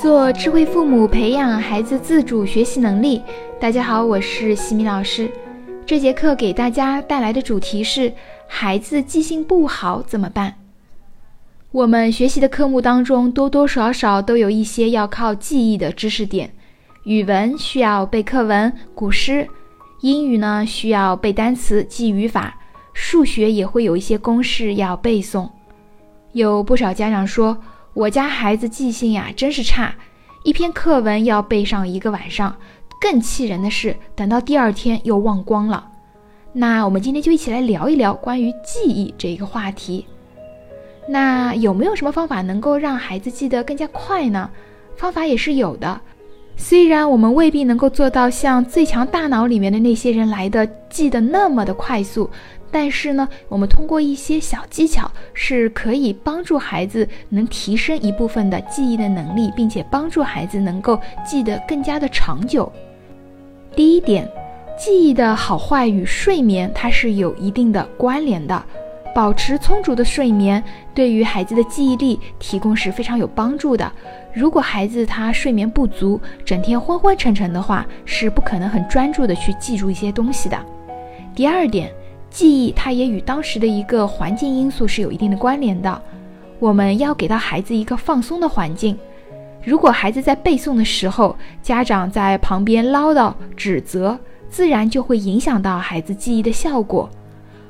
做智慧父母，培养孩子自主学习能力。大家好，我是西米老师。这节课给大家带来的主题是：孩子记性不好怎么办？我们学习的科目当中，多多少少都有一些要靠记忆的知识点。语文需要背课文、古诗；英语呢需要背单词、记语法；数学也会有一些公式要背诵。有不少家长说。我家孩子记性呀，真是差，一篇课文要背上一个晚上。更气人的是，等到第二天又忘光了。那我们今天就一起来聊一聊关于记忆这一个话题。那有没有什么方法能够让孩子记得更加快呢？方法也是有的，虽然我们未必能够做到像《最强大脑》里面的那些人来的记得那么的快速。但是呢，我们通过一些小技巧是可以帮助孩子能提升一部分的记忆的能力，并且帮助孩子能够记得更加的长久。第一点，记忆的好坏与睡眠它是有一定的关联的。保持充足的睡眠对于孩子的记忆力提供是非常有帮助的。如果孩子他睡眠不足，整天昏昏沉沉的话，是不可能很专注的去记住一些东西的。第二点。记忆，它也与当时的一个环境因素是有一定的关联的。我们要给到孩子一个放松的环境。如果孩子在背诵的时候，家长在旁边唠叨、指责，自然就会影响到孩子记忆的效果。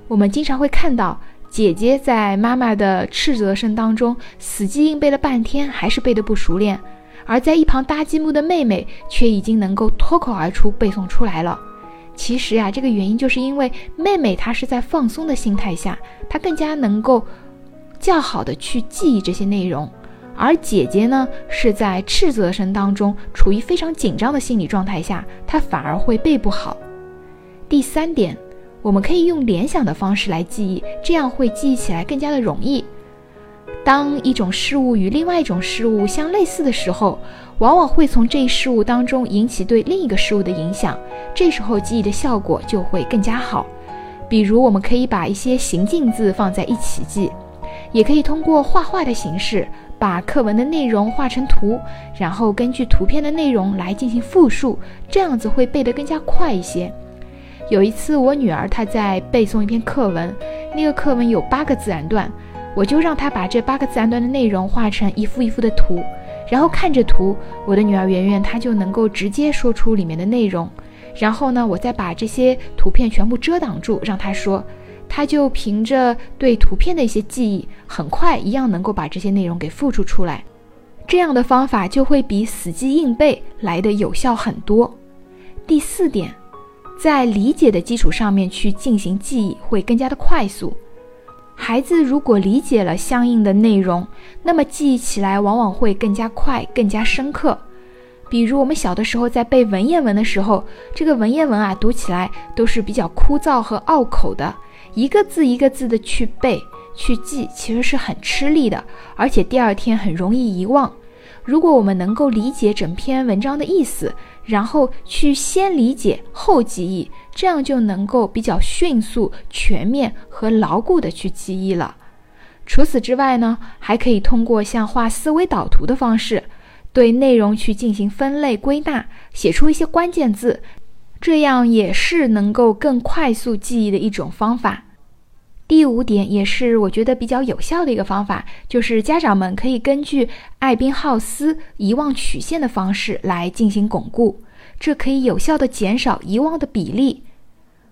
我们经常会看到姐姐在妈妈的斥责声当中死记硬背了半天，还是背得不熟练；而在一旁搭积木的妹妹却已经能够脱口而出背诵出来了。其实呀，这个原因就是因为妹妹她是在放松的心态下，她更加能够较好的去记忆这些内容，而姐姐呢是在斥责声当中处于非常紧张的心理状态下，她反而会背不好。第三点，我们可以用联想的方式来记忆，这样会记忆起来更加的容易。当一种事物与另外一种事物相类似的时候，往往会从这一事物当中引起对另一个事物的影响，这时候记忆的效果就会更加好。比如，我们可以把一些形近字放在一起记，也可以通过画画的形式把课文的内容画成图，然后根据图片的内容来进行复述，这样子会背得更加快一些。有一次，我女儿她在背诵一篇课文，那个课文有八个自然段，我就让他把这八个自然段的内容画成一幅一幅的图。然后看着图，我的女儿圆圆她就能够直接说出里面的内容。然后呢，我再把这些图片全部遮挡住，让她说，她就凭着对图片的一些记忆，很快一样能够把这些内容给复述出来。这样的方法就会比死记硬背来的有效很多。第四点，在理解的基础上面去进行记忆会更加的快速。孩子如果理解了相应的内容，那么记忆起来往往会更加快、更加深刻。比如我们小的时候在背文言文的时候，这个文言文啊读起来都是比较枯燥和拗口的，一个字一个字的去背去记，其实是很吃力的，而且第二天很容易遗忘。如果我们能够理解整篇文章的意思，然后去先理解后记忆，这样就能够比较迅速、全面和牢固的去记忆了。除此之外呢，还可以通过像画思维导图的方式，对内容去进行分类归纳，写出一些关键字，这样也是能够更快速记忆的一种方法。第五点也是我觉得比较有效的一个方法，就是家长们可以根据艾宾浩斯遗忘曲线的方式来进行巩固，这可以有效的减少遗忘的比例。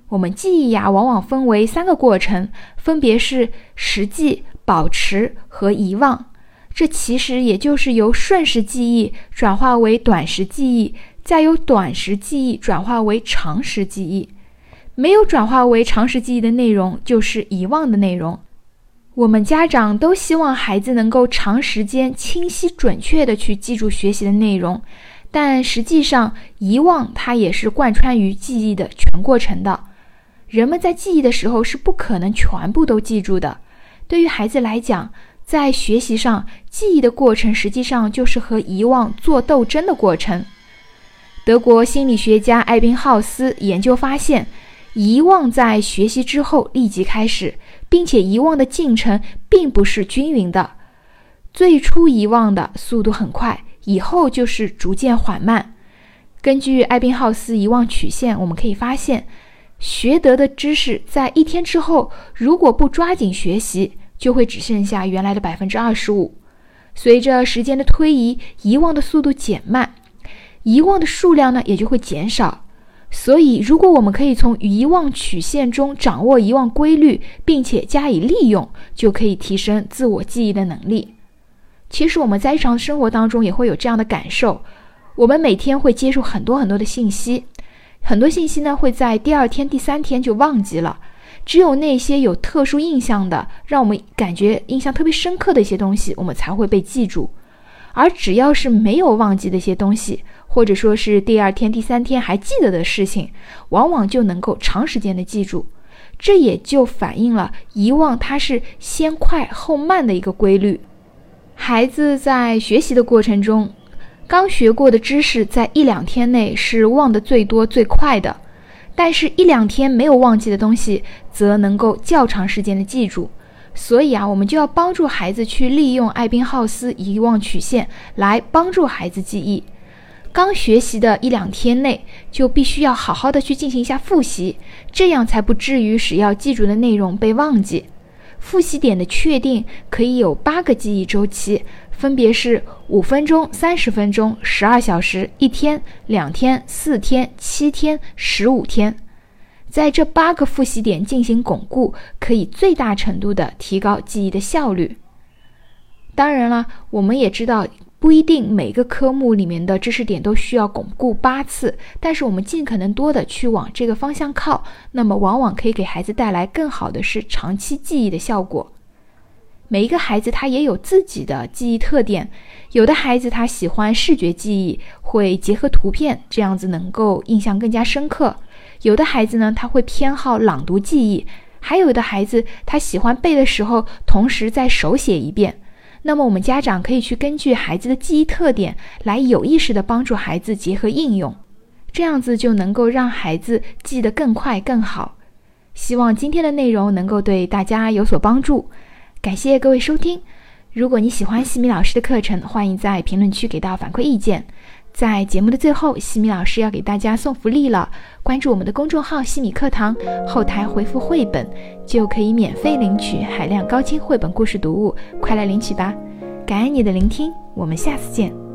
我们记忆呀，往往分为三个过程，分别是实际、保持和遗忘。这其实也就是由瞬时记忆转化为短时记忆，再由短时记忆转化为长时记忆。没有转化为常识记忆的内容，就是遗忘的内容。我们家长都希望孩子能够长时间、清晰、准确地去记住学习的内容，但实际上，遗忘它也是贯穿于记忆的全过程的。人们在记忆的时候是不可能全部都记住的。对于孩子来讲，在学习上，记忆的过程实际上就是和遗忘做斗争的过程。德国心理学家艾宾浩斯研究发现。遗忘在学习之后立即开始，并且遗忘的进程并不是均匀的。最初遗忘的速度很快，以后就是逐渐缓慢。根据艾宾浩斯遗忘曲线，我们可以发现，学得的知识在一天之后，如果不抓紧学习，就会只剩下原来的百分之二十五。随着时间的推移，遗忘的速度减慢，遗忘的数量呢也就会减少。所以，如果我们可以从遗忘曲线中掌握遗忘规律，并且加以利用，就可以提升自我记忆的能力。其实我们在日常生活当中也会有这样的感受。我们每天会接触很多很多的信息，很多信息呢会在第二天、第三天就忘记了。只有那些有特殊印象的，让我们感觉印象特别深刻的一些东西，我们才会被记住。而只要是没有忘记的一些东西，或者说是第二天、第三天还记得的事情，往往就能够长时间的记住。这也就反映了遗忘它是先快后慢的一个规律。孩子在学习的过程中。刚学过的知识，在一两天内是忘得最多最快的，但是，一两天没有忘记的东西，则能够较长时间的记住。所以啊，我们就要帮助孩子去利用艾宾浩斯遗忘曲线来帮助孩子记忆。刚学习的一两天内，就必须要好好的去进行一下复习，这样才不至于使要记住的内容被忘记。复习点的确定可以有八个记忆周期。分别是五分钟、三十分钟、十二小时、一天、两天、四天、七天、十五天，在这八个复习点进行巩固，可以最大程度的提高记忆的效率。当然了，我们也知道不一定每个科目里面的知识点都需要巩固八次，但是我们尽可能多的去往这个方向靠，那么往往可以给孩子带来更好的是长期记忆的效果。每一个孩子他也有自己的记忆特点，有的孩子他喜欢视觉记忆，会结合图片，这样子能够印象更加深刻；有的孩子呢，他会偏好朗读记忆，还有的孩子他喜欢背的时候同时再手写一遍。那么我们家长可以去根据孩子的记忆特点来有意识的帮助孩子结合应用，这样子就能够让孩子记得更快更好。希望今天的内容能够对大家有所帮助。感谢各位收听。如果你喜欢西米老师的课程，欢迎在评论区给到反馈意见。在节目的最后，西米老师要给大家送福利了。关注我们的公众号“西米课堂”，后台回复“绘本”，就可以免费领取海量高清绘本故事读物，快来领取吧！感恩你的聆听，我们下次见。